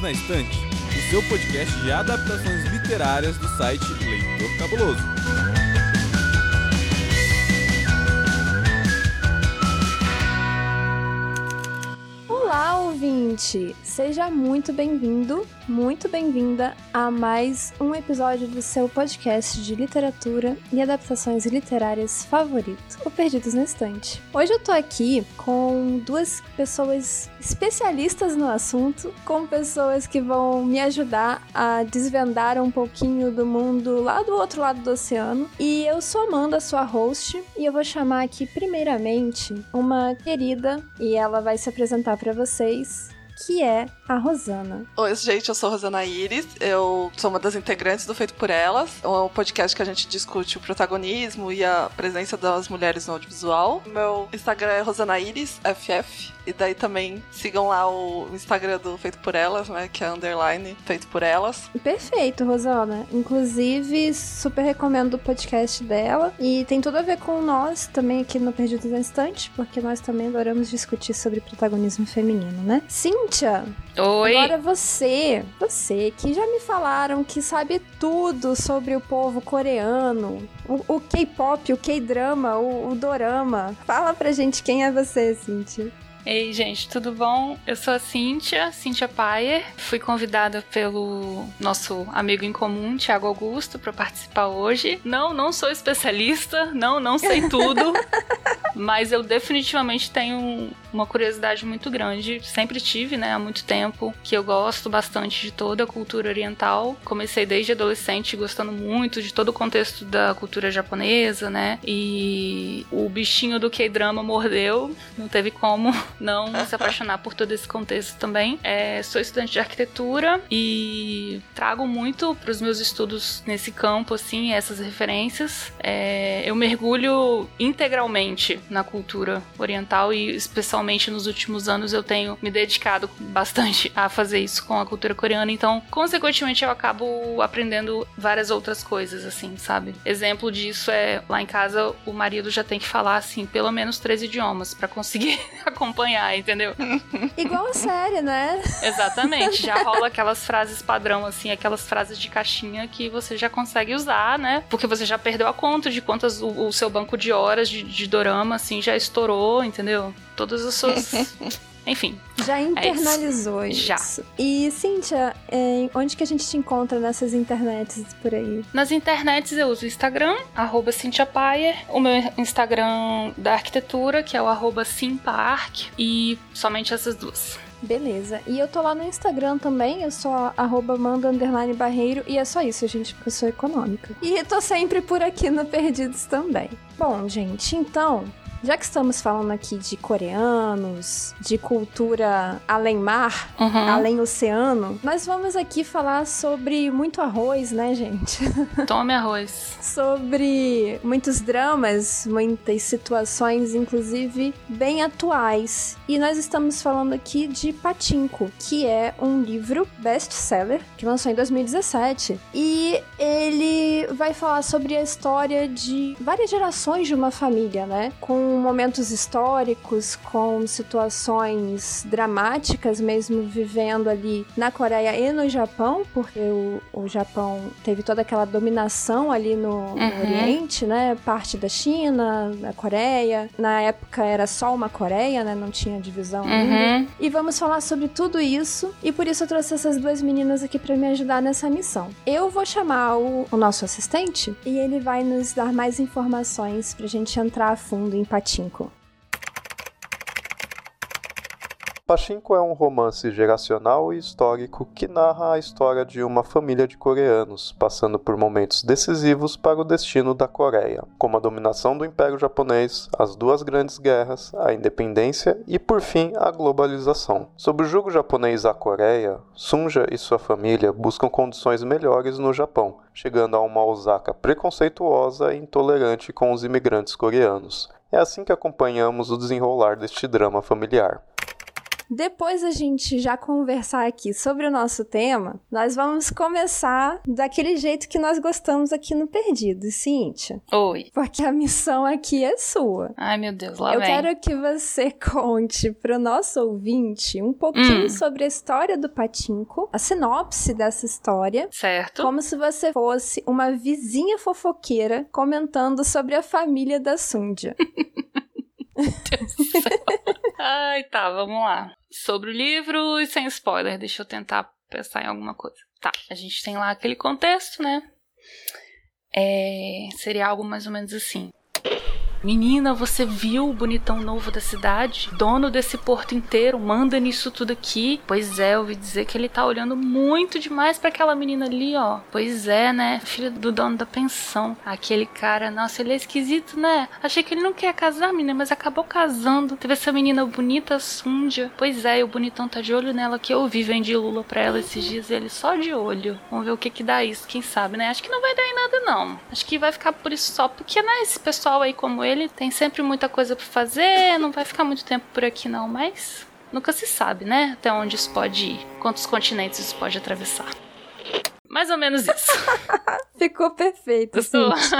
Perdidos na Estante, o seu podcast de adaptações literárias do site Leitor Cabuloso. ouvinte! Seja muito bem-vindo, muito bem-vinda a mais um episódio do seu podcast de literatura e adaptações literárias favorito, o Perdidos na Estante. Hoje eu tô aqui com duas pessoas especialistas no assunto, com pessoas que vão me ajudar a desvendar um pouquinho do mundo lá do outro lado do oceano. E eu sou Amanda, sua host, e eu vou chamar aqui primeiramente uma querida e ela vai se apresentar para vocês que é a Rosana. Oi, gente, eu sou a Rosana Iris, eu sou uma das integrantes do Feito por Elas, é um podcast que a gente discute o protagonismo e a presença das mulheres no audiovisual. Meu Instagram é Rosana Iris, FF, e daí também sigam lá o Instagram do Feito por Elas, né? Que é underline Feito por Elas. Perfeito, Rosana. Inclusive, super recomendo o podcast dela. E tem tudo a ver com nós também aqui no Perdidos Instante, porque nós também adoramos discutir sobre protagonismo feminino, né? Cíntia! Oi! Agora você, você que já me falaram que sabe tudo sobre o povo coreano, o, K-pop, o K-drama, o, o dorama. Fala pra gente quem é você, Cíntia. Ei, gente, tudo bom? Eu sou a Cíntia, Cíntia Paier. Fui convidada pelo nosso amigo em comum, Tiago Augusto, para participar hoje. Não, não sou especialista, não, não sei tudo, mas eu definitivamente tenho uma curiosidade muito grande. Sempre tive, né, há muito tempo, que eu gosto bastante de toda a cultura oriental. Comecei desde adolescente gostando muito de todo o contexto da cultura japonesa, né? E o bichinho do K-drama mordeu, não teve como não se apaixonar por todo esse contexto também. É, sou estudante de arquitetura e trago muito para os meus estudos nesse campo, assim, essas referências. É, eu mergulho integralmente na cultura oriental e, especialmente nos últimos anos, eu tenho me dedicado bastante a fazer isso com a cultura coreana. Então, consequentemente, eu acabo aprendendo várias outras coisas, assim, sabe? Exemplo disso é lá em casa o marido já tem que falar assim pelo menos três idiomas para conseguir acompanhar acompanhar, entendeu? Igual a série, né? Exatamente. Já rola aquelas frases padrão, assim, aquelas frases de caixinha que você já consegue usar, né? Porque você já perdeu a conta de quantas o, o seu banco de horas de, de dorama, assim, já estourou, entendeu? Todas as suas. Enfim. Já internalizou é isso. Já. E, Cíntia, é, onde que a gente te encontra nessas internets por aí? Nas internets eu uso o Instagram, arroba Cintia Payer, o meu Instagram da arquitetura, que é o arroba Simpark, e somente essas duas. Beleza. E eu tô lá no Instagram também, eu sou arroba manda barreiro, e é só isso, gente, porque eu sou econômica. E tô sempre por aqui no Perdidos também. Bom, gente, então, já que estamos falando aqui de coreanos, de cultura além mar, uhum. além oceano, nós vamos aqui falar sobre muito arroz, né, gente? Tome arroz. sobre muitos dramas, muitas situações, inclusive bem atuais. E nós estamos falando aqui de Patinco, que é um livro best-seller que lançou em 2017. E ele vai falar sobre a história de várias gerações de uma família, né? Com momentos históricos, com situações dramáticas, mesmo vivendo ali na Coreia e no Japão, porque o, o Japão teve toda aquela dominação ali no, uhum. no Oriente, né? Parte da China, da Coreia. Na época era só uma Coreia, né? Não tinha divisão uhum. ainda. E vamos falar sobre tudo isso, e por isso eu trouxe essas duas meninas aqui para me ajudar nessa missão. Eu vou chamar o, o nosso assistente e ele vai nos dar mais informações pra gente entrar a fundo em Pachinko. Pachinko é um romance geracional e histórico que narra a história de uma família de coreanos, passando por momentos decisivos para o destino da Coreia, como a dominação do Império Japonês, as duas grandes guerras, a independência e, por fim, a globalização. Sob o jugo japonês à Coreia, Sunja e sua família buscam condições melhores no Japão, chegando a uma Osaka preconceituosa e intolerante com os imigrantes coreanos. É assim que acompanhamos o desenrolar deste drama familiar. Depois a gente já conversar aqui sobre o nosso tema, nós vamos começar daquele jeito que nós gostamos aqui no Perdido, Cíntia. Oi. Porque a missão aqui é sua. Ai, meu Deus, lá Eu vem. quero que você conte pro nosso ouvinte um pouquinho Hum. sobre a história do Patinco, a sinopse dessa história. Certo. Como se você fosse uma vizinha fofoqueira comentando sobre a família da Sundia. Ai, tá, vamos lá. Sobre o livro e sem spoiler, deixa eu tentar pensar em alguma coisa. Tá, a gente tem lá aquele contexto, né? É, seria algo mais ou menos assim. Menina, você viu o bonitão novo da cidade? Dono desse porto inteiro, manda nisso tudo aqui. Pois é, eu ouvi dizer que ele tá olhando muito demais pra aquela menina ali, ó. Pois é, né? Filho do dono da pensão. Aquele cara, nossa, ele é esquisito, né? Achei que ele não quer casar, menina, mas acabou casando. Teve essa menina bonita, Sundia. Pois é, e o bonitão tá de olho nela que eu vi, vendi Lula pra ela esses dias, ele só de olho. Vamos ver o que que dá isso, quem sabe, né? Acho que não vai dar em nada, não. Acho que vai ficar por isso só, porque, né, esse pessoal aí como ele tem sempre muita coisa pra fazer, não vai ficar muito tempo por aqui, não, mas nunca se sabe, né? Até onde isso pode ir, quantos continentes isso pode atravessar. Mais ou menos isso. Ficou perfeito? Cíntia.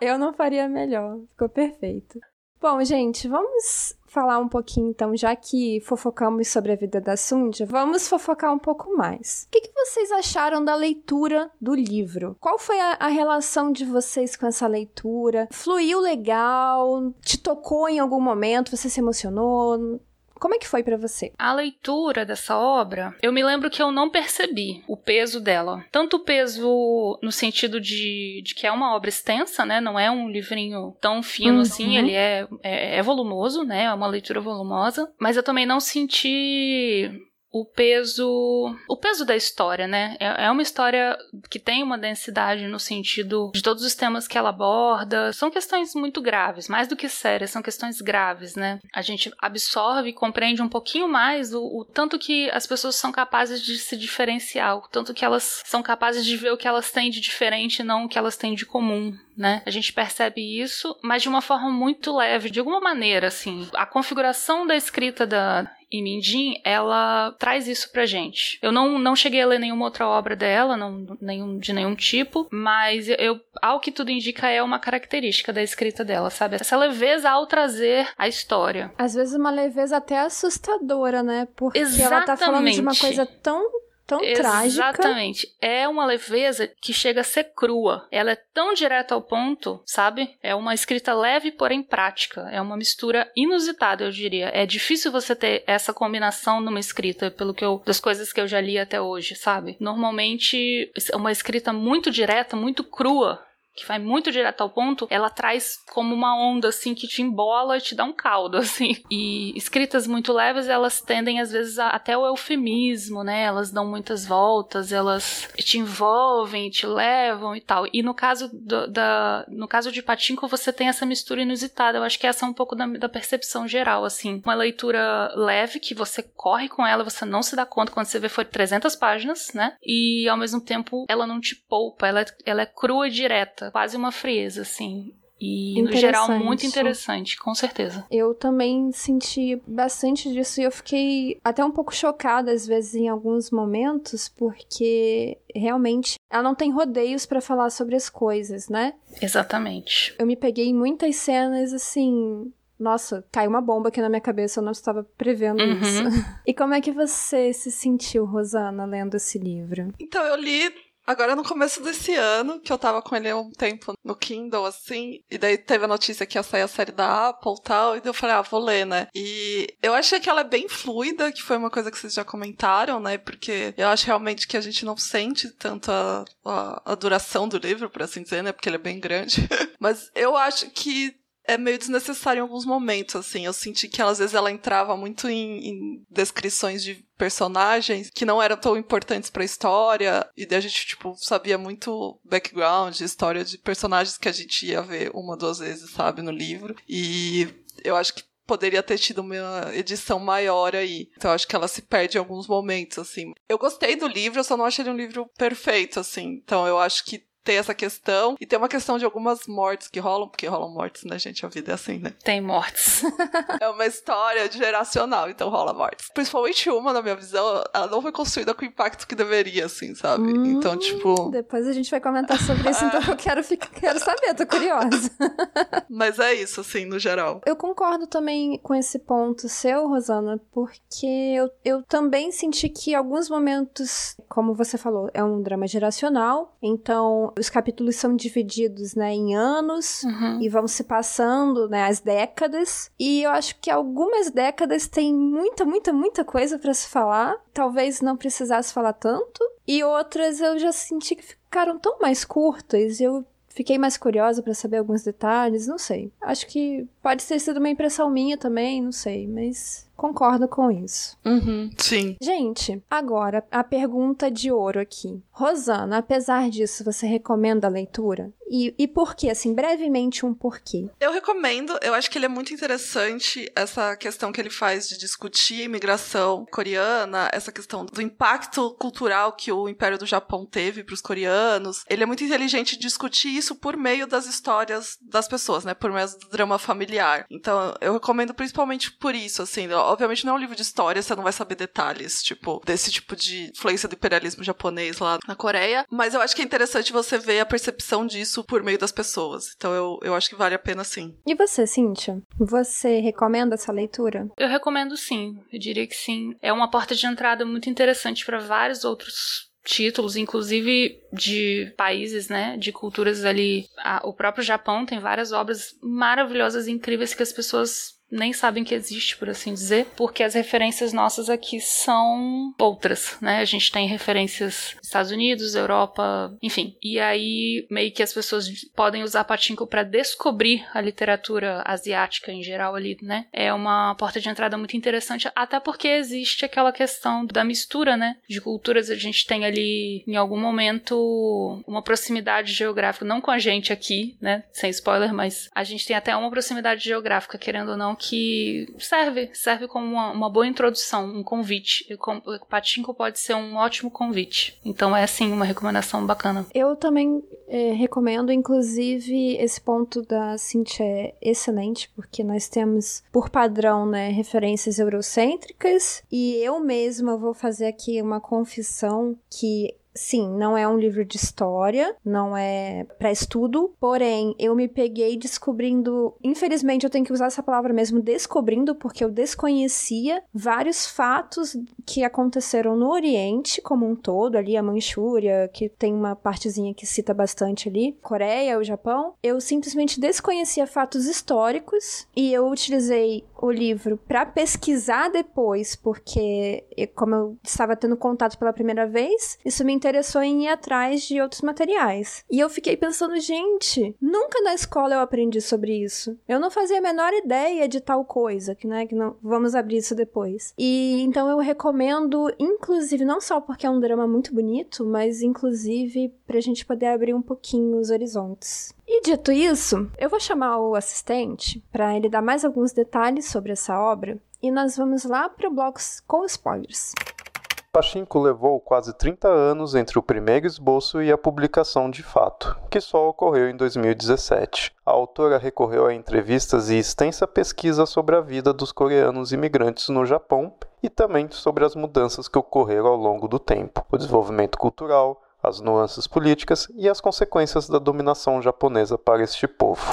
Eu não faria melhor. Ficou perfeito. Bom, gente, vamos falar um pouquinho então, já que fofocamos sobre a vida da Sundia, vamos fofocar um pouco mais. O que, que vocês acharam da leitura do livro? Qual foi a, a relação de vocês com essa leitura? Fluiu legal? Te tocou em algum momento? Você se emocionou? Como é que foi pra você? A leitura dessa obra, eu me lembro que eu não percebi o peso dela. Tanto o peso no sentido de, de que é uma obra extensa, né? Não é um livrinho tão fino Uhum. assim, ele é, é, é volumoso, né? É uma leitura volumosa. Mas eu também não senti o peso o peso da história, né? É, é uma história que tem uma densidade no sentido de todos os temas que ela aborda. São questões muito graves, mais do que sérias, são questões graves, né? A gente absorve e compreende um pouquinho mais o, o tanto que as pessoas são capazes de se diferenciar, o tanto que elas são capazes de ver o que elas têm de diferente não o que elas têm de comum. Né? A gente percebe isso, mas de uma forma muito leve, de alguma maneira, assim. A configuração da escrita da Imindin, ela traz isso pra gente. Eu não, não cheguei a ler nenhuma outra obra dela, não, nenhum, de nenhum tipo, mas eu, ao que tudo indica, é uma característica da escrita dela, sabe? Essa leveza ao trazer a história. Às vezes uma leveza até assustadora, né? Porque ela tá falando de uma Exatamente. coisa tão, tão trágica. Exatamente. É uma leveza que chega a ser crua. Ela é tão direta ao ponto, sabe? É uma escrita leve, porém prática. É uma mistura inusitada, eu diria. É difícil você ter essa combinação numa escrita, pelo que eu, das coisas que eu já li até hoje, sabe? Normalmente, uma escrita muito direta, muito crua, que vai muito direto ao ponto, ela traz como uma onda assim que te embola e te dá um caldo assim. E escritas muito leves, elas tendem às vezes a, até o eufemismo, né? Elas dão muitas voltas, elas te envolvem, te levam e tal. E no caso do, da no caso de Patinco, você tem essa mistura inusitada. Eu acho que essa é um pouco da, da percepção geral assim. Uma leitura leve que você corre com ela, você não se dá conta quando você vê foi 300 páginas, né? E ao mesmo tempo ela não te poupa, ela, é- ela é crua e direta quase uma frieza, assim. E no geral muito interessante, com certeza. Eu também senti bastante disso e eu fiquei até um pouco chocada às vezes em alguns momentos, porque realmente ela não tem rodeios pra falar sobre as coisas, né? Exatamente. Eu me peguei em muitas cenas assim. Nossa, caiu uma bomba aqui na minha cabeça, eu não estava prevendo Uhum. isso. E como é que você se sentiu, Rosana, lendo esse livro? Então, eu li agora no começo desse ano, que eu tava com ele um tempo no Kindle, assim, e daí teve a notícia que ia sair a série da Apple e tal, e daí eu falei, ah, vou ler, né? E eu achei que ela é bem fluida, que foi uma coisa que vocês já comentaram, né? Porque eu acho realmente que a gente não sente tanto a, a, a duração do livro, por assim dizer, né? Porque ele é bem grande. Mas eu acho que é meio desnecessário em alguns momentos, assim. Eu senti que às vezes ela entrava muito em, em descrições de personagens que não eram tão importantes pra história, e daí a gente, tipo, sabia muito background, história de personagens que a gente ia ver uma, duas vezes, sabe, no livro. E eu acho que poderia ter tido uma edição maior aí. Então eu acho que ela se perde em alguns momentos, assim. Eu gostei do livro, eu só não achei ele um livro perfeito, assim. Então eu acho que tem essa questão. E tem uma questão de algumas mortes que rolam, porque rolam mortes, né, gente? A vida é assim, né? Tem mortes. é uma história geracional, então rola mortes. Principalmente uma, na minha visão, ela não foi construída com o impacto que deveria, assim, sabe? Hum, então, tipo. Depois a gente vai comentar sobre isso, então eu quero, ficar, quero saber, tô curiosa. Mas é isso, assim, no geral. Eu concordo também com esse ponto seu, Rosana, porque eu, eu também senti que alguns momentos, como você falou, é um drama geracional, então os capítulos são divididos, né, em anos Uhum. e vão se passando, né, as décadas. E eu acho que algumas décadas tem muita, muita, muita coisa para se falar. Talvez não precisasse falar tanto. E outras eu já senti que ficaram tão mais curtas. Eu fiquei mais curiosa para saber alguns detalhes, não sei. Acho que pode ter sido uma impressão minha também, não sei, mas concordo com isso. Uhum, sim. Gente, agora a pergunta de ouro aqui. Rosana, apesar disso, você recomenda a leitura? E, e por quê? Assim, brevemente um porquê. Eu recomendo, eu acho que ele é muito interessante essa questão que ele faz de discutir a imigração coreana, essa questão do impacto cultural que o Império do Japão teve para os coreanos. Ele é muito inteligente discutir isso por meio das histórias das pessoas, né? Por meio do drama familiar. Então, eu recomendo principalmente por isso, assim. Obviamente não é um livro de história, você não vai saber detalhes, tipo, desse tipo de influência do imperialismo japonês lá na Coreia, mas eu acho que é interessante você ver a percepção disso por meio das pessoas. Então eu, eu acho que vale a pena sim. E você, Cíntia? Você recomenda essa leitura? Eu recomendo sim, eu diria que sim. É uma porta de entrada muito interessante para vários outros títulos, inclusive de países, né, de culturas ali. o próprio Japão tem várias obras maravilhosas e incríveis que as pessoas nem sabem que existe, por assim dizer, porque as referências nossas aqui são outras, né? A gente tem referências Estados Unidos, Europa, enfim. E aí meio que as pessoas podem usar Pachinko para descobrir a literatura asiática em geral ali, né? É uma porta de entrada muito interessante, até porque existe aquela questão da mistura, né, de culturas. A gente tem ali em algum momento uma proximidade geográfica, não com a gente aqui, né, sem spoiler, mas a gente tem até uma proximidade geográfica, querendo ou não, que serve, serve como uma, uma boa introdução, um convite. O Patinco pode ser um ótimo convite. Então é sim uma recomendação bacana. Eu também é, recomendo, inclusive, esse ponto da Cintia é excelente, porque nós temos, por padrão, né, referências eurocêntricas, e eu mesma vou fazer aqui uma confissão que sim, não é um livro de história, não é para estudo, porém eu me peguei descobrindo, infelizmente eu tenho que usar essa palavra mesmo, descobrindo, porque eu desconhecia vários fatos que aconteceram no Oriente como um todo, ali a Manchúria, que tem uma partezinha que cita bastante ali, Coreia, o Japão. Eu simplesmente desconhecia fatos históricos e eu utilizei o livro para pesquisar depois, porque como eu estava tendo contato pela primeira vez, isso me interessou em ir atrás de outros materiais. E eu fiquei pensando, gente, nunca na escola eu aprendi sobre isso. Eu não fazia a menor ideia de tal coisa, que né, que não vamos abrir isso depois. E então eu recomendo, inclusive não só porque é um drama muito bonito, mas inclusive pra gente poder abrir um pouquinho os horizontes. E dito isso, eu vou chamar o assistente para ele dar mais alguns detalhes sobre essa obra e nós vamos lá para o bloco com spoilers. Pachinko levou quase 30 anos entre o primeiro esboço e a publicação de fato, que só ocorreu em 2017. A autora recorreu a entrevistas e extensa pesquisa sobre a vida dos coreanos imigrantes no Japão e também sobre as mudanças que ocorreram ao longo do tempo, o desenvolvimento cultural, as nuances políticas e as consequências da dominação japonesa para este povo.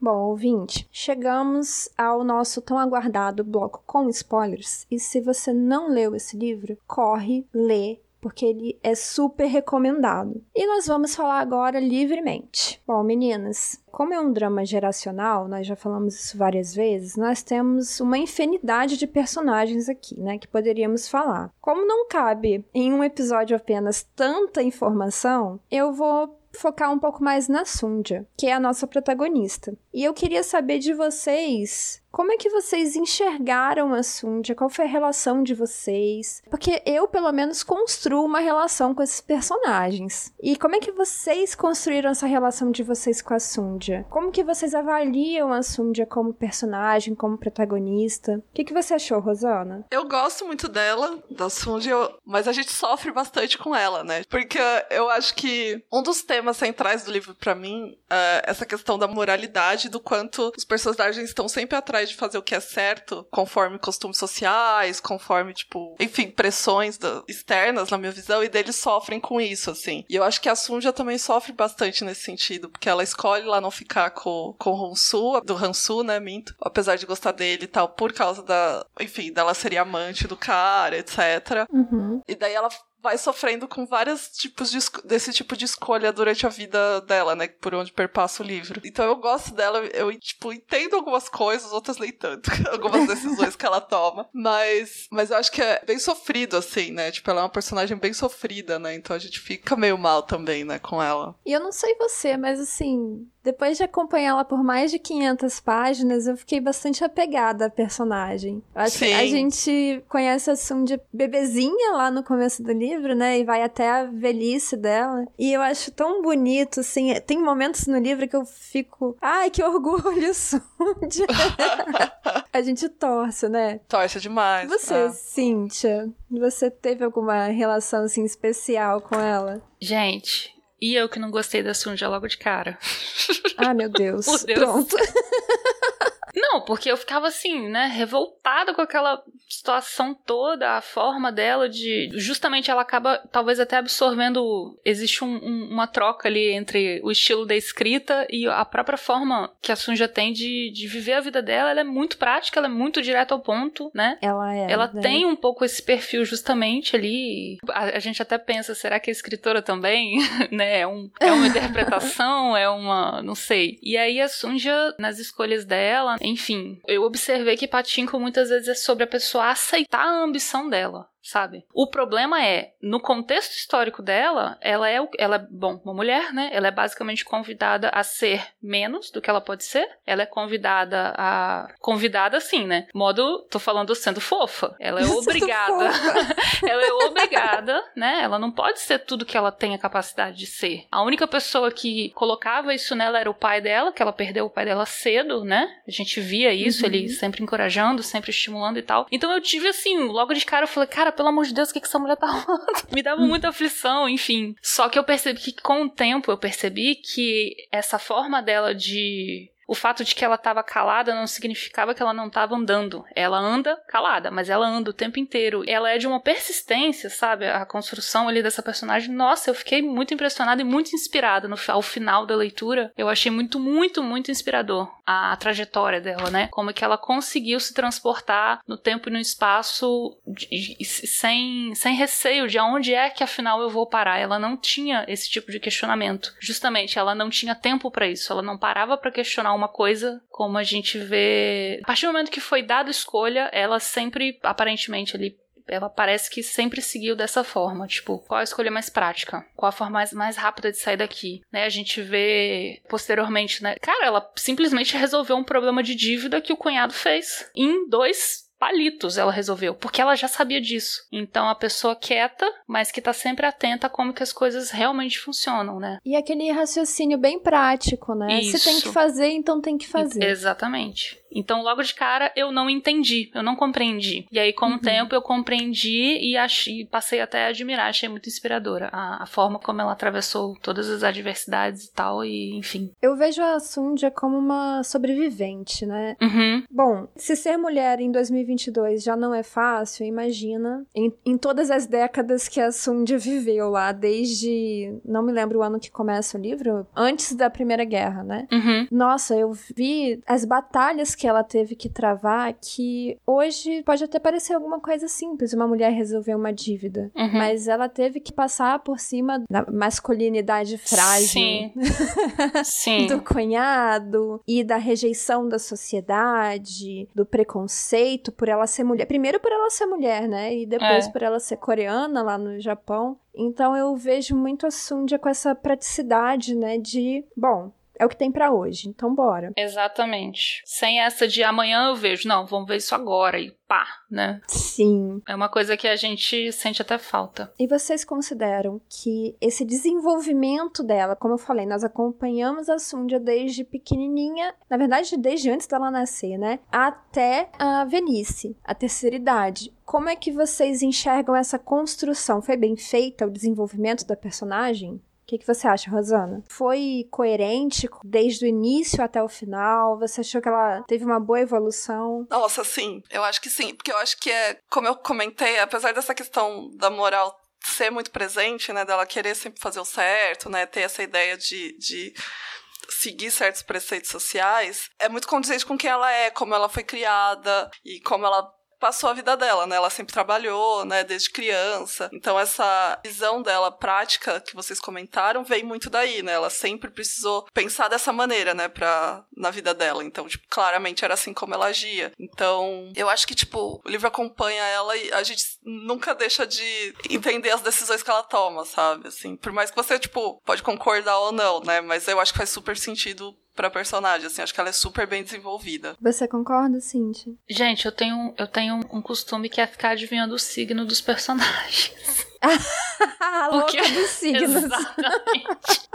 Bom, ouvinte, chegamos ao nosso tão aguardado bloco com spoilers. E se você não leu esse livro, corre, lê, porque ele é super recomendado. E nós vamos falar agora livremente. Bom, meninas, como é um drama geracional, nós já falamos isso várias vezes, nós temos uma infinidade de personagens aqui, né, que poderíamos falar. Como não cabe em um episódio apenas tanta informação, eu vou focar um pouco mais na Sundia, que é a nossa protagonista. E eu queria saber de vocês Como é que vocês enxergaram a Sundia? Qual foi a relação de vocês? Porque eu, pelo menos, construo uma relação com esses personagens. E como é que vocês construíram essa relação de vocês com a Sundia? Como que vocês avaliam a Sundia como personagem, como protagonista? O que, que você achou, Rosana? Eu gosto muito dela, da Sundia, mas a gente sofre bastante com ela, né? Porque eu acho que um dos temas centrais do livro para mim é essa questão da moralidade, do quanto os personagens estão sempre atrás de fazer o que é certo, conforme costumes sociais, conforme, tipo, enfim, pressões da, externas, na minha visão, e deles sofrem com isso, assim. E eu acho que a Sunja também sofre bastante nesse sentido, porque ela escolhe lá não ficar com, com o Hansu, do Hansu, né, minto, apesar de gostar dele e tal, por causa da, enfim, dela ser amante do cara, etc. Uhum. E daí ela vai sofrendo com vários tipos de, desse tipo de escolha durante a vida dela, né? Por onde perpassa o livro. Então eu gosto dela, eu, tipo, entendo algumas coisas, outras nem tanto. algumas decisões que ela toma. Mas, mas eu acho que é bem sofrido, assim, né? Tipo, ela é uma personagem bem sofrida, né? Então a gente fica meio mal também, né, com ela. E eu não sei você, mas assim, depois de acompanhá-la por mais de 500 páginas, eu fiquei bastante apegada à personagem. Eu acho Sim. que a gente conhece a Sundia bebezinha lá no começo do livro, né? E vai até a velhice dela. E eu acho tão bonito, assim. Tem momentos no livro que eu fico. Ai, que orgulho, Sundia! a gente torce, né? Torce demais. Você, Ah. Cíntia, você teve alguma relação, assim, especial com ela? Gente, e eu que não gostei da Sunja logo de cara. Ah, meu Deus. Deus. Pronto. Não, porque eu ficava assim, né, revoltada com aquela situação toda, a forma dela de. Justamente ela acaba, talvez até absorvendo. Existe um- um- uma troca ali entre o estilo da escrita e a própria forma que a Sunja tem de, de viver a vida dela. Ela é muito prática, ela é muito direta ao ponto, né? Ela é. Ela né? tem um pouco esse perfil justamente ali. A, a gente até pensa, será que a escritora também, né? É, um, é uma interpretação, é uma, não sei. E aí a Sunja nas escolhas dela, enfim, eu observei que Patinko muitas vezes é sobre a pessoa aceitar a ambição dela. Sabe? O problema é, no contexto histórico dela, ela é, ela é, bom, uma mulher, né? Ela é basicamente convidada a ser menos do que ela pode ser. Ela é convidada a. Convidada assim, né? Modo, tô falando sendo fofa. Ela é obrigada. ela é obrigada, né? Ela não pode ser tudo que ela tem a capacidade de ser. A única pessoa que colocava isso nela era o pai dela, que ela perdeu o pai dela cedo, né? A gente via isso, Uhum. ele sempre encorajando, sempre estimulando e tal. Então eu tive assim, logo de cara eu falei, cara, pelo amor de Deus, o que, que essa mulher tá arrumando? Me dava muita aflição, enfim. Só que eu percebi que com o tempo eu percebi que essa forma dela de o fato de que ela estava calada não significava que ela não estava andando. Ela anda calada, mas ela anda o tempo inteiro. Ela é de uma persistência, sabe? A construção ali dessa personagem. Nossa, eu fiquei muito impressionada e muito inspirada no, ao final da leitura. Eu achei muito, muito, muito inspirador a, a trajetória dela, né? Como é que ela conseguiu se transportar no tempo e no espaço de- de- sem, sem receio de aonde é que afinal eu vou parar. Ela não tinha esse tipo de questionamento. Justamente, ela não tinha tempo para isso. Ela não parava para questionar uma coisa como a gente vê. A partir do momento que foi dada escolha, ela sempre, aparentemente, ali. Ela parece que sempre seguiu dessa forma, tipo, qual a escolha mais prática? Qual a forma mais, mais rápida de sair daqui? Né, a gente vê posteriormente, né? Cara, ela simplesmente resolveu um problema de dívida que o cunhado fez em dois palitos ela resolveu, porque ela já sabia disso. Então a pessoa quieta, mas que tá sempre atenta a como que as coisas realmente funcionam, né? E aquele raciocínio bem prático, né? Se tem Isso. que fazer, então tem que fazer. Exatamente. Então, logo de cara, eu não entendi, eu não compreendi. E aí, com o tempo, eu compreendi e achei, passei até a admirar, achei muito inspiradora a, a forma como ela atravessou todas as adversidades e tal, e enfim. Eu vejo a Sundia como uma sobrevivente, né? Uhum. Bom, se ser mulher em 2022 já não é fácil, imagina em, em todas as décadas que a Sundia viveu lá, desde. Não me lembro o ano que começa o livro, antes da Primeira Guerra, né? Uhum. Nossa, eu vi as batalhas que ela teve que travar que hoje pode até parecer alguma coisa simples, uma mulher resolver uma dívida. Uhum. Mas ela teve que passar por cima da masculinidade frágil Sim. Sim. do cunhado e da rejeição da sociedade, do preconceito por ela ser mulher. Primeiro por ela ser mulher, né? E depois É. por ela ser coreana lá no Japão. Então eu vejo muito a Sundia com essa praticidade, né? De, bom, é o que tem para hoje. Então bora. Exatamente. Sem essa de amanhã eu vejo, não, vamos ver isso agora e pá, né? Sim. É uma coisa que a gente sente até falta. E vocês consideram que esse desenvolvimento dela, como eu falei, nós acompanhamos a Sundia desde pequenininha, na verdade desde antes dela nascer, né? Até a velhice, a terceira idade. Como é que vocês enxergam essa construção? Foi bem feita o desenvolvimento da personagem? Que, que você acha, Rosana? Foi coerente desde o início até o final? Você achou que ela teve uma boa evolução? Nossa, sim. Eu acho que sim. Porque eu acho que é, como eu comentei, apesar dessa questão da moral ser muito presente, né? Dela querer sempre fazer o certo, né? Ter essa ideia de, de seguir certos preceitos sociais, é muito condizente com quem ela é, como ela foi criada e como ela passou a vida dela, né? Ela sempre trabalhou, né, desde criança. Então essa visão dela prática que vocês comentaram vem muito daí, né? Ela sempre precisou pensar dessa maneira, né, para na vida dela. Então, tipo, claramente era assim como ela agia. Então, eu acho que tipo, o livro acompanha ela e a gente nunca deixa de entender as decisões que ela toma, sabe? Assim, por mais que você tipo pode concordar ou não, né? Mas eu acho que faz super sentido pra personagem, assim, acho que ela é super bem desenvolvida. Você concorda, Cintia? Gente, eu tenho, eu tenho um costume que é ficar adivinhando o signo dos personagens. a louca Porque- dos signos. Exatamente.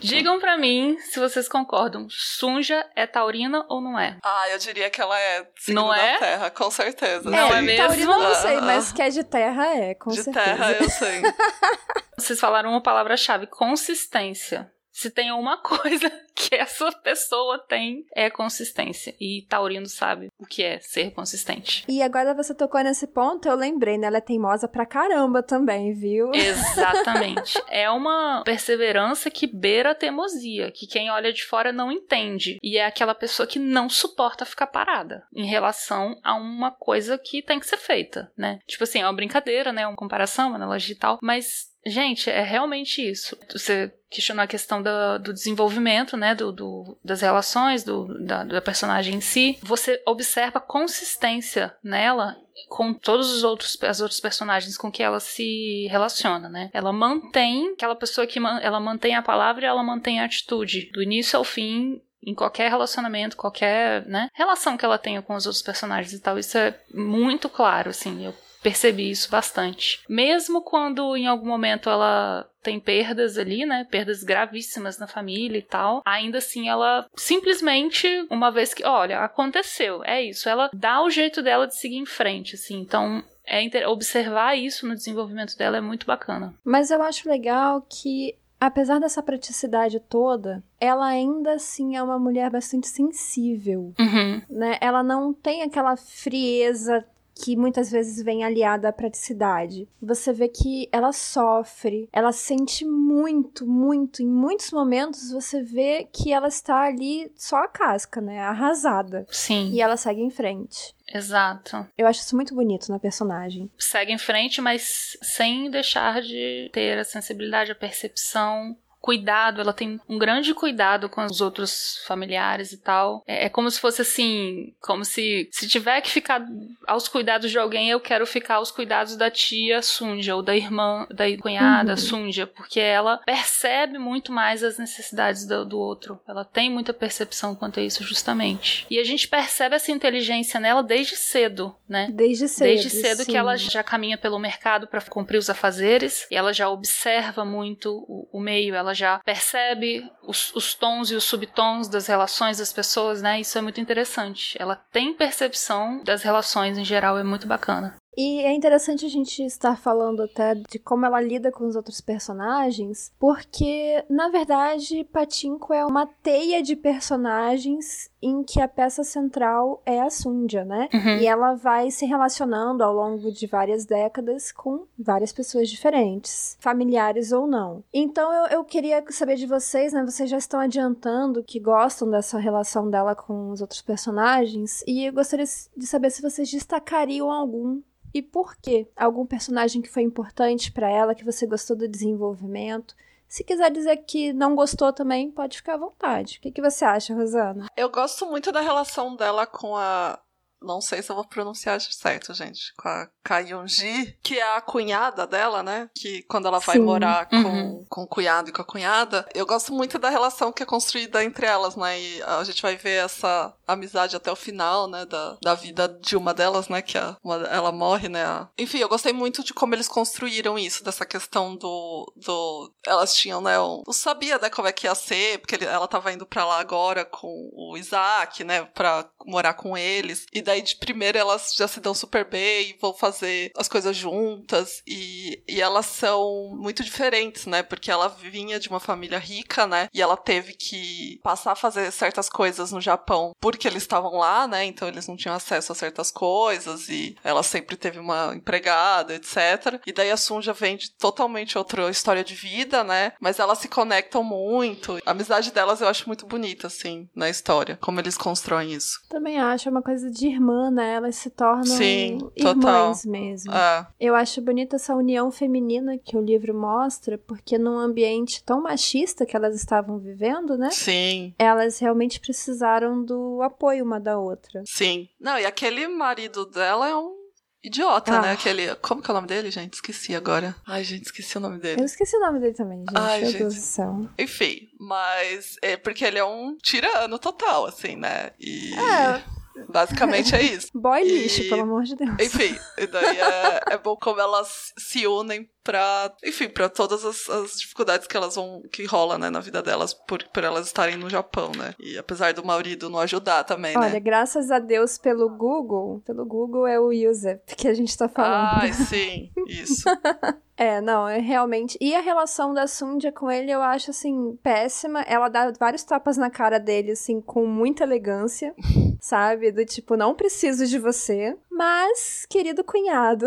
Digam pra mim se vocês concordam. Sunja é taurina ou não é? Ah, eu diria que ela é signo Não da é? Terra, com certeza. Não é, é mesmo? Taurina eu não sei, mas que é de terra é, com de certeza. terra eu sei. Vocês falaram uma palavra-chave: consistência. Se tem uma coisa que essa pessoa tem, é consistência. E Taurino sabe o que é ser consistente. E agora você tocou nesse ponto, eu lembrei, né? Ela é teimosa pra caramba também, viu? Exatamente. é uma perseverança que beira a teimosia, que quem olha de fora não entende. E é aquela pessoa que não suporta ficar parada em relação a uma coisa que tem que ser feita, né? Tipo assim, é uma brincadeira, né? Uma comparação, uma analogia e tal, mas. Gente, é realmente isso. Você questionou a questão da- do desenvolvimento, né? Do, do- das relações, do, da, da personagem em si. Você observa consistência nela com todos os outros as outros personagens com que ela se relaciona, né? Ela mantém aquela pessoa que man- ela mantém a palavra e ela mantém a atitude do início ao fim em qualquer relacionamento, qualquer, né, relação que ela tenha com os outros personagens e tal. Isso é muito claro, assim, eu percebi isso bastante. Mesmo quando em algum momento ela tem perdas ali, né? Perdas gravíssimas na família e tal. Ainda assim, ela simplesmente, uma vez que, olha, aconteceu, é isso. Ela dá o jeito dela de seguir em frente, assim. Então, é inter- observar isso no desenvolvimento dela é muito bacana. Mas eu acho legal que, apesar dessa praticidade toda, ela ainda assim é uma mulher bastante sensível, Uhum. né? Ela não tem aquela frieza que muitas vezes vem aliada à praticidade. Você vê que ela sofre, ela sente muito, muito. Em muitos momentos você vê que ela está ali só a casca, né? Arrasada. Sim, E ela segue em frente. exato. Eu acho isso muito bonito na personagem. Segue em frente, mas sem deixar de ter a sensibilidade, a percepção. Cuidado, ela tem um grande cuidado com os outros familiares e tal. É, é como se fosse assim, como se se tiver que ficar aos cuidados de alguém, eu quero ficar aos cuidados da tia Sunja ou da irmã, da cunhada Uhum. Sunja, porque ela percebe muito mais as necessidades do, do outro. Ela tem muita percepção quanto a isso, justamente. E a gente percebe essa inteligência nela desde cedo, né? Desde cedo. Desde cedo sim. que ela já caminha pelo mercado para cumprir os afazeres, e ela já observa muito o, o meio, ela já percebe os, os tons e os subtons das relações das pessoas, né? Isso é muito interessante. Ela tem percepção das relações em geral, é muito bacana. E é interessante a gente estar falando até de como ela lida com os outros personagens, porque, na verdade, Patinko é uma teia de personagens em que a peça central é a Sundia, né? Uhum. E ela vai se relacionando ao longo de várias décadas com várias pessoas diferentes, familiares ou não. Então eu, eu queria saber de vocês, né? Vocês já estão adiantando que gostam dessa relação dela com os outros personagens, e eu gostaria de saber se vocês destacariam algum e por quê? Algum personagem que foi importante pra ela, que você gostou do desenvolvimento? Se quiser dizer que não gostou também, pode ficar à vontade. O que, que você acha, Rosana? Eu gosto muito da relação dela com a não sei se eu vou pronunciar certo, gente, com a Kayonji, que é a cunhada dela, né? Que quando ela vai Sim. morar com, Uhum. com o cunhado e com a cunhada, eu gosto muito da relação que é construída entre elas, né? E a gente vai ver essa amizade até o final, né? Da, da vida de uma delas, né? Que a, uma- ela morre, né? a- Enfim, eu gostei muito de como eles construíram isso, dessa questão do. do elas tinham, né? Um, não sabia, né? Como é que ia ser, porque ele- ela tava indo pra lá agora com o Isaac, né? Pra morar com eles. E daí, de primeira, elas já se dão super bem, vão fazer as coisas juntas. E, e elas são muito diferentes, né? Porque ela vinha de uma família rica, né? E ela teve que passar a fazer certas coisas no Japão porque eles estavam lá, né? Então eles não tinham acesso a certas coisas. E ela sempre teve uma empregada, etc. E daí a Sunja vem de totalmente outra história de vida, né? Mas elas se conectam muito. A amizade delas eu acho muito bonita, assim, na história. Como eles constroem isso. Também acho uma coisa de irmã, né? Elas se tornam Sim, irmãs mesmo. É, Eu acho bonita essa união feminina que o livro mostra, porque num ambiente tão machista que elas estavam vivendo, né? sim. Elas realmente precisaram do apoio uma da outra. Sim. Não, e aquele marido dela é um idiota, Ah. né? Aquele. Como que é o nome dele, gente? Esqueci agora. Ai, gente, esqueci o nome dele. Eu esqueci o nome dele também, gente. Ai, Meu gente. Deus do céu. Enfim, mas é porque ele é um tirano total, assim, né? E. É. Basicamente é isso. Boy E- lixo, pelo amor de Deus. Enfim, e daí é, é bom como elas se unem pra, enfim, pra todas as, as dificuldades que elas vão, que rola, né, na vida delas por, por elas estarem no Japão, né? E apesar do marido não ajudar também, Olha, né? graças a Deus pelo Google, pelo Google é o user que a gente tá falando. Ai, sim, isso. É, não, é realmente. E a relação da Sundia com ele eu acho, assim, péssima. Ela dá vários tapas na cara dele, assim, com muita elegância, sabe? Do tipo, não preciso de você, mas, querido cunhado.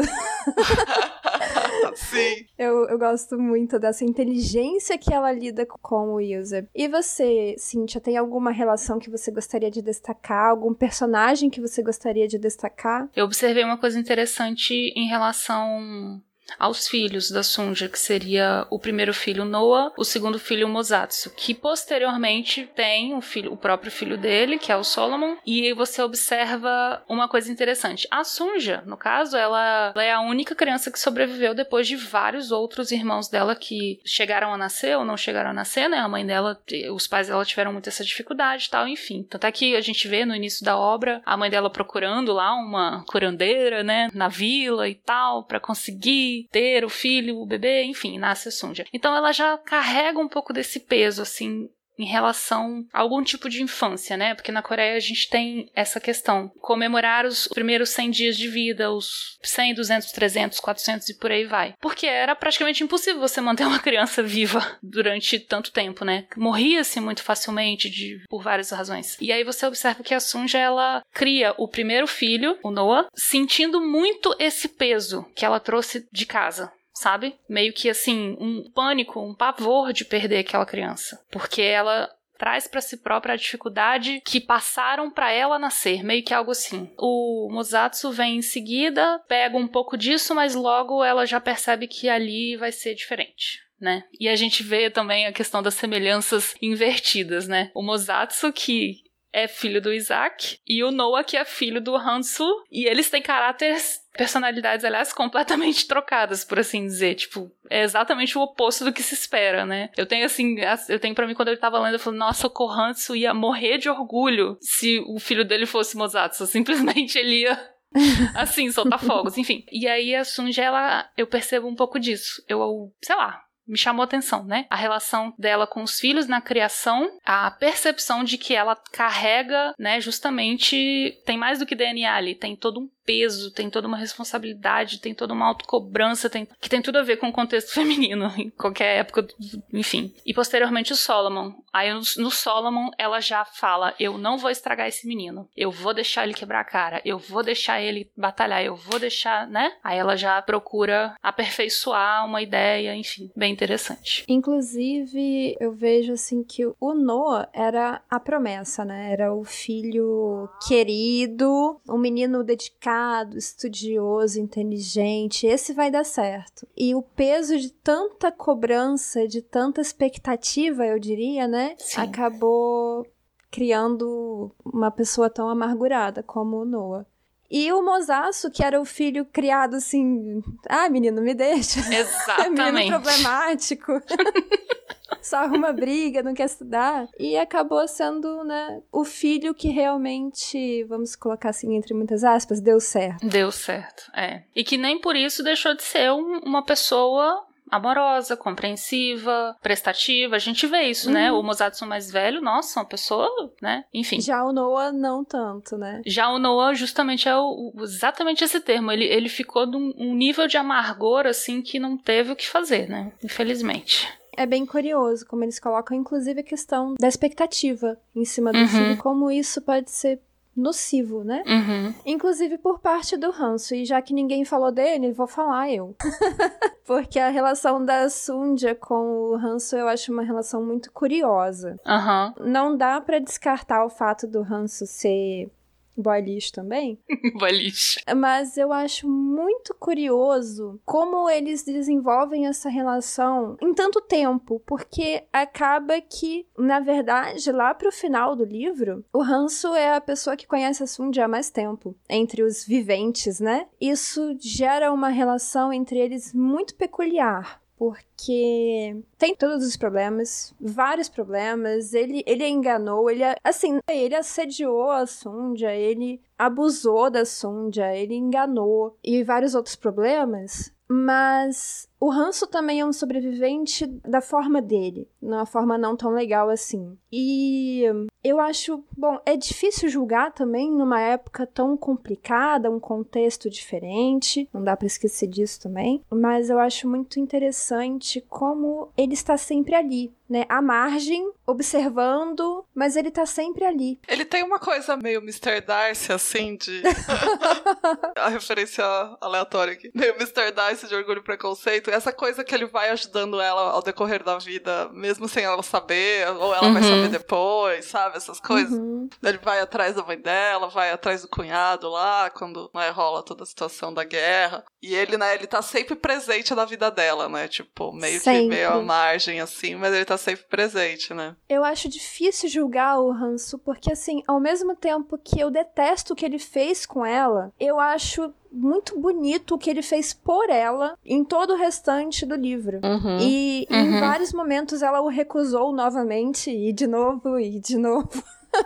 Sim. Eu, eu gosto muito dessa inteligência que ela lida com o user. E você, Cíntia, tem alguma relação que você gostaria de destacar? Algum personagem que você gostaria de destacar? Eu observei uma coisa interessante em relação aos filhos da Sunja, que seria o primeiro filho Noah, o segundo filho Mozatsu, que posteriormente tem o filho, o próprio filho dele, que é o Solomon, e você observa uma coisa interessante. A Sunja, no caso, ela, ela é a única criança que sobreviveu depois de vários outros irmãos dela que chegaram a nascer ou não chegaram a nascer, né? A mãe dela, os pais dela tiveram muito essa dificuldade e tal, enfim. Tanto é que a gente vê no início da obra a mãe dela procurando lá uma curandeira, né, na vila e tal, pra conseguir ter o filho, o bebê, enfim, nasce a Sunja. Então ela já carrega um pouco desse peso, assim, em relação a algum tipo de infância, né? Porque na Coreia a gente tem essa questão. Comemorar os primeiros 100 dias de vida, os 100, 200, 300, 400 e por aí vai. Porque era praticamente impossível você manter uma criança viva durante tanto tempo, né? Morria-se muito facilmente de, por várias razões. E aí você observa que a Sunja, ela cria o primeiro filho, o Noah, sentindo muito esse peso que ela trouxe de casa sabe? Meio que assim, um pânico, um pavor de perder aquela criança, porque ela traz para si própria a dificuldade que passaram para ela nascer, meio que algo assim. O Mozatsu vem em seguida, pega um pouco disso, mas logo ela já percebe que ali vai ser diferente. Né? E a gente vê também a questão das semelhanças invertidas, né? O Mozatsu, que é filho do Isaac, e o Noah, que é filho do Hansu, e eles têm caráteres personalidades, aliás, completamente trocadas, por assim dizer. Tipo, é exatamente o oposto do que se espera, né? Eu tenho, assim, eu tenho pra mim, quando eu tava lendo, eu falei, nossa, o Kohansu ia morrer de orgulho se o filho dele fosse Mozatsu. Simplesmente ele ia assim, soltar fogos, enfim. E aí a Sunja, ela, eu percebo um pouco disso. Eu, sei lá, me chamou atenção, né? A relação dela com os filhos na criação, a percepção de que ela carrega, né, justamente tem mais do que DNA ali, tem todo um peso, tem toda uma responsabilidade, tem toda uma autocobrança, tem, que tem tudo a ver com o contexto feminino, em qualquer época, enfim. E posteriormente o Solomon. Aí no, no Solomon ela já fala: Eu não vou estragar esse menino, eu vou deixar ele quebrar a cara, eu vou deixar ele batalhar, eu vou deixar, né? Aí ela já procura aperfeiçoar uma ideia, enfim, bem interessante. Inclusive, eu vejo assim que o Noah era a promessa, né? Era o filho querido, um menino dedicado, estudioso, inteligente. Esse vai dar certo. E o peso de tanta cobrança, de tanta expectativa, eu diria, né? Sim. Acabou criando uma pessoa tão amargurada como o Noah. E o Mosaço, que era o filho criado assim, ah, menino, me deixa. Exatamente. menino problemático. Só arruma briga, não quer estudar. E acabou sendo, né, o filho que realmente, vamos colocar assim, entre muitas aspas, deu certo. Deu certo, é. E que nem por isso deixou de ser um, uma pessoa amorosa, compreensiva, prestativa. A gente vê isso, né? uhum. né? O Mozart mais velho, nossa, uma pessoa, né? Enfim. Já o Noah não tanto, né? Já o Noah justamente é o, exatamente esse termo. Ele, ele ficou num um nível de amargor, assim, que não teve o que fazer, né? Infelizmente. É bem curioso como eles colocam, inclusive, a questão da expectativa em cima do uhum. filho, como isso pode ser nocivo, né? Uhum. Inclusive por parte do Hanso. E já que ninguém falou dele, vou falar eu. Porque a relação da Sundia com o Hanso eu acho uma relação muito curiosa. Uhum. Não dá para descartar o fato do Hanso ser boy lixo também. boy lixo. Mas eu acho muito curioso como eles desenvolvem essa relação em tanto tempo, porque acaba que, na verdade, lá pro final do livro, o Hanso é a pessoa que conhece a Sundia há mais tempo, entre os viventes, né? Isso gera uma relação entre eles muito peculiar, porque tem todos os problemas, vários problemas. Ele, ele enganou, ele, assim, ele assediou a Sundia, ele abusou da Sundia, ele enganou e vários outros problemas. Mas o Hanso também é um sobrevivente da forma dele, numa forma não tão legal assim. E eu acho, bom, é difícil julgar também numa época tão complicada, um contexto diferente, não dá para esquecer disso também, mas eu acho muito interessante como ele está sempre ali, né, à margem, observando, mas ele tá sempre ali. Ele tem uma coisa meio Mr. Darcy, assim, de. a referência aleatória aqui. Meio Mr. Darcy de Orgulho e Preconceito. Essa coisa que ele vai ajudando ela ao decorrer da vida, mesmo sem ela saber, ou ela uhum. vai saber depois, sabe? Essas coisas. Uhum. Ele vai atrás da mãe dela, vai atrás do cunhado lá, quando né, rola toda a situação da guerra. E ele, né, ele tá sempre presente na vida dela, né? Tipo, meio sempre. que meio à margem, assim, mas ele tá sempre presente, né? Eu acho difícil julgar o Hanso, porque assim, ao mesmo tempo que eu detesto o que ele fez com ela, eu acho muito bonito o que ele fez por ela em todo o restante do livro. Uhum. E uhum. em vários momentos ela o recusou novamente, e de novo, e de novo.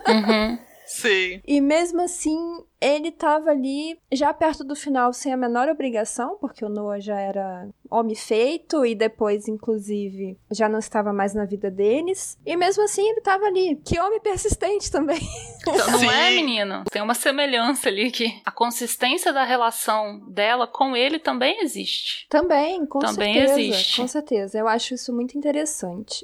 Uhum. Sim. E mesmo assim, ele tava ali já perto do final sem a menor obrigação, porque o Noah já era homem feito e depois, inclusive, já não estava mais na vida deles. E mesmo assim, ele tava ali. Que homem persistente também. Então, não é, menino? Tem uma semelhança ali que a consistência da relação dela com ele também existe. Também, com também certeza. Também existe. Com certeza. Eu acho isso muito interessante.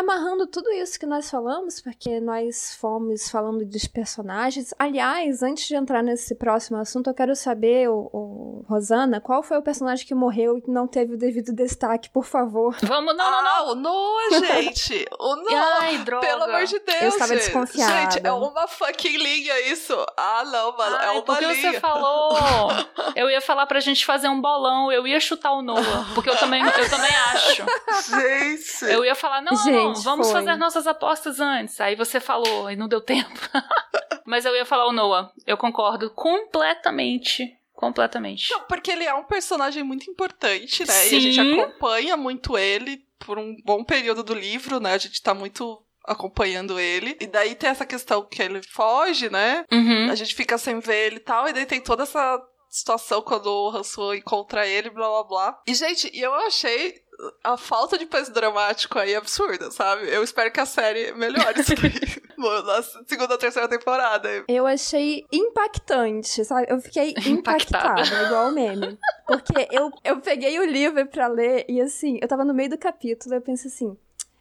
Amarrando tudo isso que nós falamos, porque nós fomos falando dos personagens. Aliás, antes de entrar nesse próximo assunto, eu quero saber, o, o Rosana, qual foi o personagem que morreu e não teve o devido destaque, por favor. Vamos, não, não, não. Ah, o Noah, gente. O Noah. Ai, droga. Pelo amor de Deus. Eu estava desconfiada. Gente, é uma fucking linha isso. Ah, não, mano. É Ai, é uma porque linha. você falou. eu ia falar pra gente fazer um bolão, eu ia chutar o Noah, porque eu também, eu também acho. Gente. Eu ia falar, não, gente, não, vamos foi. fazer nossas apostas antes. Aí você falou e não deu tempo. Mas eu ia falar o Noah. Eu concordo completamente completamente. Não, porque ele é um personagem muito importante, né? Sim. E a gente acompanha muito ele por um bom período do livro, né? A gente tá muito acompanhando ele. E daí tem essa questão que ele foge, né? Uhum. A gente fica sem ver ele e tal. E daí tem toda essa situação quando o Hansu encontra ele, blá blá blá. E, gente, eu achei a falta de peso dramático aí é absurda, sabe? Eu espero que a série melhore isso na segunda ou terceira temporada. Eu achei impactante, sabe? Eu fiquei impactada, igual o meme. Porque eu, eu peguei o livro pra ler e assim, eu tava no meio do capítulo e eu pensei assim.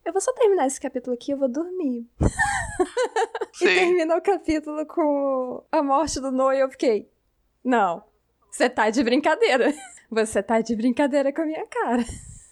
Eu vou só terminar esse capítulo aqui, eu vou dormir. e termina o capítulo com a morte do Noah e eu fiquei. Não, você tá de brincadeira. Você tá de brincadeira com a minha cara.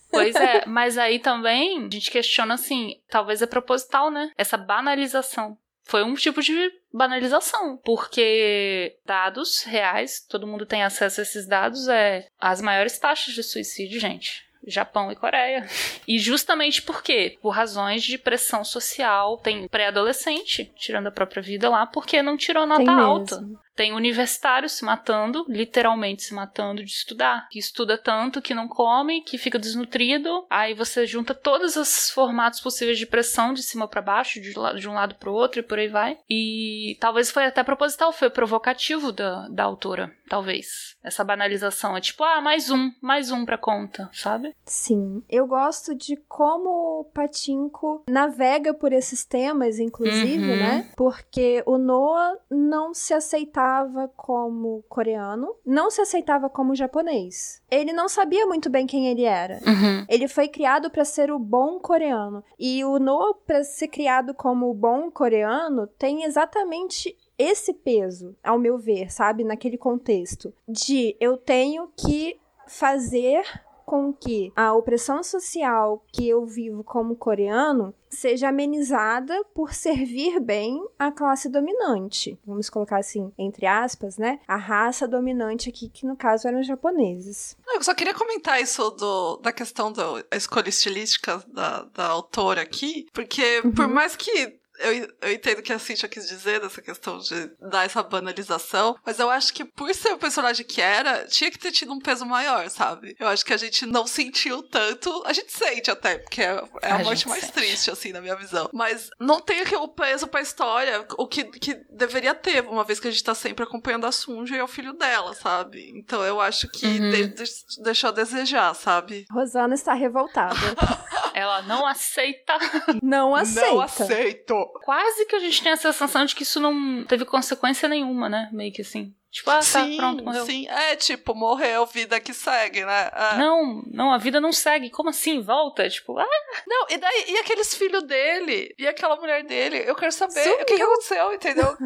Pois é, mas aí também a gente questiona assim, talvez é proposital, né? Essa banalização foi um tipo de banalização, porque dados reais, todo mundo tem acesso a esses dados, é as maiores taxas de suicídio, gente. Japão e Coreia. E justamente por quê? Por razões de pressão social. Tem pré-adolescente tirando a própria vida lá porque não tirou nota alta. Tem universitários se matando, literalmente se matando de estudar. Que estuda tanto que não come, que fica desnutrido. Aí você junta todos os formatos possíveis de pressão de cima para baixo, de, de um lado para o outro e por aí vai. E talvez foi até proposital, foi provocativo da, da autora, talvez. Essa banalização é tipo, ah, mais um, mais um pra conta, sabe? Sim. Eu gosto de como o Patinco navega por esses temas, inclusive, uhum. né? Porque o Noah não se aceitava aceitava como coreano, não se aceitava como japonês. Ele não sabia muito bem quem ele era. Uhum. Ele foi criado para ser o bom coreano. E o No, para ser criado como o bom coreano, tem exatamente esse peso, ao meu ver, sabe? Naquele contexto. De eu tenho que fazer com que a opressão social que eu vivo como coreano seja amenizada por servir bem a classe dominante. Vamos colocar assim, entre aspas, né? A raça dominante aqui, que no caso eram os japoneses. Eu só queria comentar isso do, da questão da escolha estilística da, da autora aqui, porque uhum. por mais que eu, eu entendo o que a Cintia quis dizer dessa questão de dar essa banalização, mas eu acho que por ser o personagem que era, tinha que ter tido um peso maior, sabe? Eu acho que a gente não sentiu tanto. A gente sente até, porque é, é a, a morte mais sente. triste, assim, na minha visão. Mas não tem o peso pra história, o que, que deveria ter, uma vez que a gente tá sempre acompanhando a Sunja e é o filho dela, sabe? Então eu acho que uhum. de, de, deixou a desejar, sabe? Rosana está revoltada. Ela não aceita. Não aceita. Não aceito. Quase que a gente tem a sensação de que isso não teve consequência nenhuma, né? Meio que assim. Tipo, ah, tá, sim, pronto, morreu. Sim, é tipo, morreu, vida que segue, né? É. Não, não, a vida não segue. Como assim? Volta? Tipo, ah. Não, e daí, e aqueles filhos dele? E aquela mulher dele? Eu quero saber Sumiu. o que, que aconteceu, entendeu?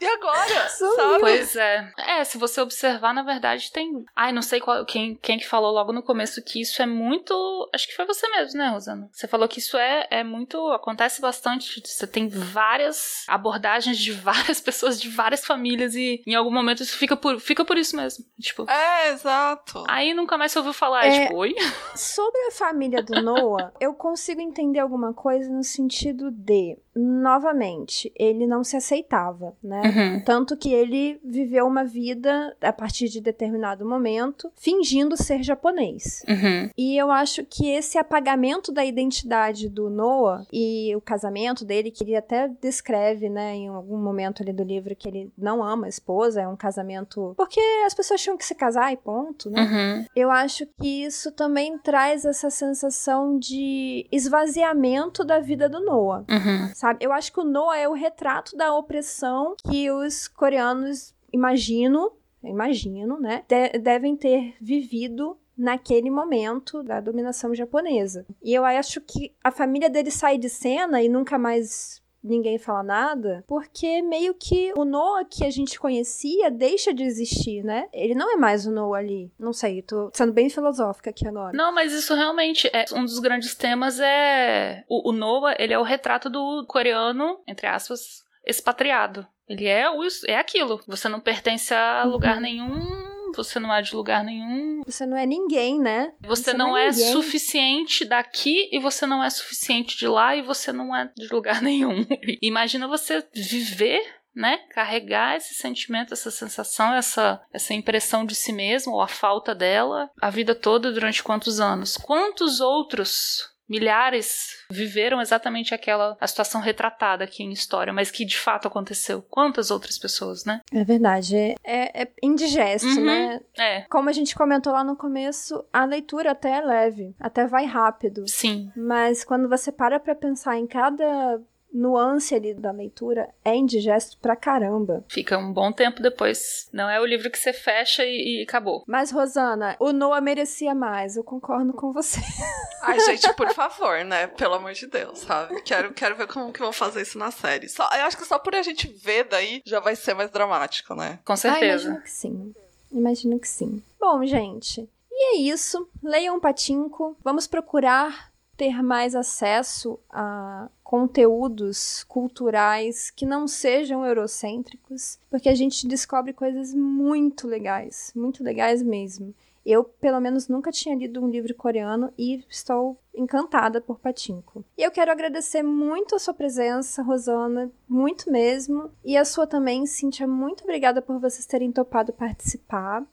e agora? Sumiu. Sabe? Pois é. É, se você observar, na verdade, tem. Ai, não sei qual, quem, quem que falou logo no começo que isso é muito. Acho que foi você mesmo, né, Rosana? Você falou que isso é, é muito. Acontece bastante. Você tem várias abordagens de várias pessoas de várias famílias e em algum momento isso fica por, fica por isso mesmo. Tipo. É, exato. Aí nunca mais se ouviu falar, é, tipo, oi? Sobre a família do Noah, eu consigo entender alguma coisa no sentido de novamente, ele não se aceitava, né? Uhum. Tanto que ele viveu uma vida a partir de determinado momento fingindo ser japonês. Uhum. E eu acho que esse apagamento da identidade do Noah e o casamento dele, que ele até descreve, né, em algum momento ali do livro que ele não ama a esposa, é um casamento porque as pessoas tinham que se casar e ponto, né? Uhum. Eu acho que isso também traz essa sensação de esvaziamento da vida do Noah. Uhum sabe? Eu acho que o Noah é o retrato da opressão que os coreanos, imagino, imagino, né, de devem ter vivido naquele momento da dominação japonesa. E eu acho que a família dele sai de cena e nunca mais ninguém fala nada, porque meio que o Noah que a gente conhecia deixa de existir, né? Ele não é mais o Noah ali. Não sei, tô sendo bem filosófica aqui agora. Não, mas isso realmente é um dos grandes temas é o, o Noah, ele é o retrato do coreano, entre aspas, expatriado. Ele é o, é aquilo. Você não pertence a lugar uhum. nenhum você não é de lugar nenhum. Você não é ninguém, né? Você, você não, não, é, é suficiente daqui e você não é suficiente de lá e você não é de lugar nenhum. Imagina você viver né, carregar esse sentimento, essa sensação, essa, essa impressão de si mesmo ou a falta dela a vida toda durante quantos anos? Quantos outros milhares viveram exatamente aquela a situação retratada aqui em história, mas que de fato aconteceu. Quantas outras pessoas, né? É verdade. É, é, é indigesto, uhum, né? É. Como a gente comentou lá no começo, a leitura até é leve, até vai rápido. Sim. Mas quando você para pra pensar em cada nuance ali da leitura é indigesto pra caramba. Fica um bom tempo depois. Não é o livro que você fecha e, e acabou. Mas, Rosana, o Noah merecia mais. Eu concordo com você. Ai, gente, por favor, né? Pelo amor de Deus, sabe? Quero, quero ver como que vão fazer isso na série. Só, eu acho que só por a gente ver daí já vai ser mais dramático, né? Com certeza. Ah, imagino que sim. Imagino que sim. Bom, gente. E é isso. Leiam Patinco. Vamos procurar ter mais acesso a conteúdos culturais que não sejam eurocêntricos, porque a gente descobre coisas muito legais, muito legais mesmo. Eu, pelo menos, nunca tinha lido um livro coreano e estou encantada por Patinko. E eu quero agradecer muito a sua presença, Rosana, muito mesmo. E a sua também, Cíntia, muito obrigada por vocês terem topado participar.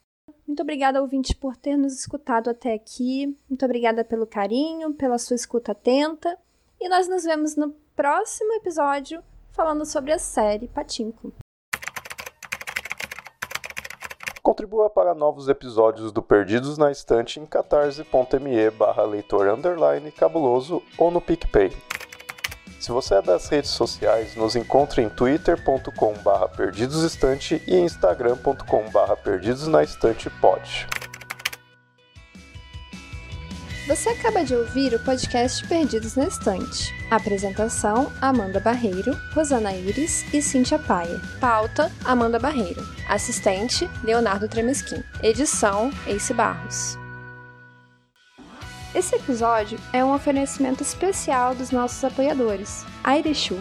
Muito obrigada, ouvinte, por ter nos escutado até aqui. Muito obrigada pelo carinho, pela sua escuta atenta. E nós nos vemos no próximo episódio falando sobre a série Patinco. Contribua para novos episódios do Perdidos na Estante em catarse.me barra leitor cabuloso ou no PicPay. Se você é das redes sociais, nos encontre em twitter.com barra perdidosestante e instagram.com barra perdidosnaestantepod. Você acaba de ouvir o podcast Perdidos na Estante. Apresentação: Amanda Barreiro, Rosana Iris e Cíntia Paia. Pauta: Amanda Barreiro. Assistente: Leonardo Tremesquim. Edição: Ace Barros. Esse episódio é um oferecimento especial dos nossos apoiadores: Airechu,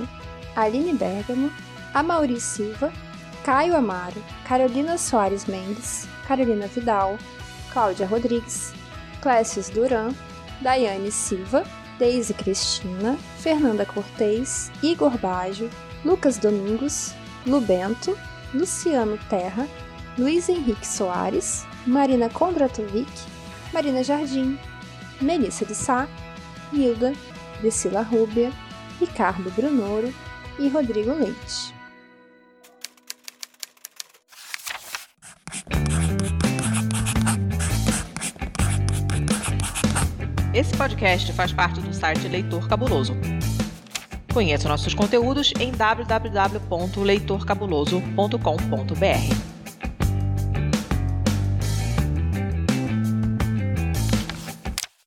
Aline Bergamo, Amauri Silva, Caio Amaro, Carolina Soares Mendes, Carolina Vidal, Cláudia Rodrigues, Clécius Duran, Daiane Silva, Deise Cristina, Fernanda Cortez, Igor Baggio, Lucas Domingos, Lubento, Luciano Terra, Luiz Henrique Soares, Marina Kondratovic, Marina Jardim, Melissa de Sá, Hilda, Priscila Rúbia, Ricardo Brunoro e Rodrigo Leite. Esse podcast faz parte do site Leitor Cabuloso. Conheça nossos conteúdos em www.leitorcabuloso.com.br.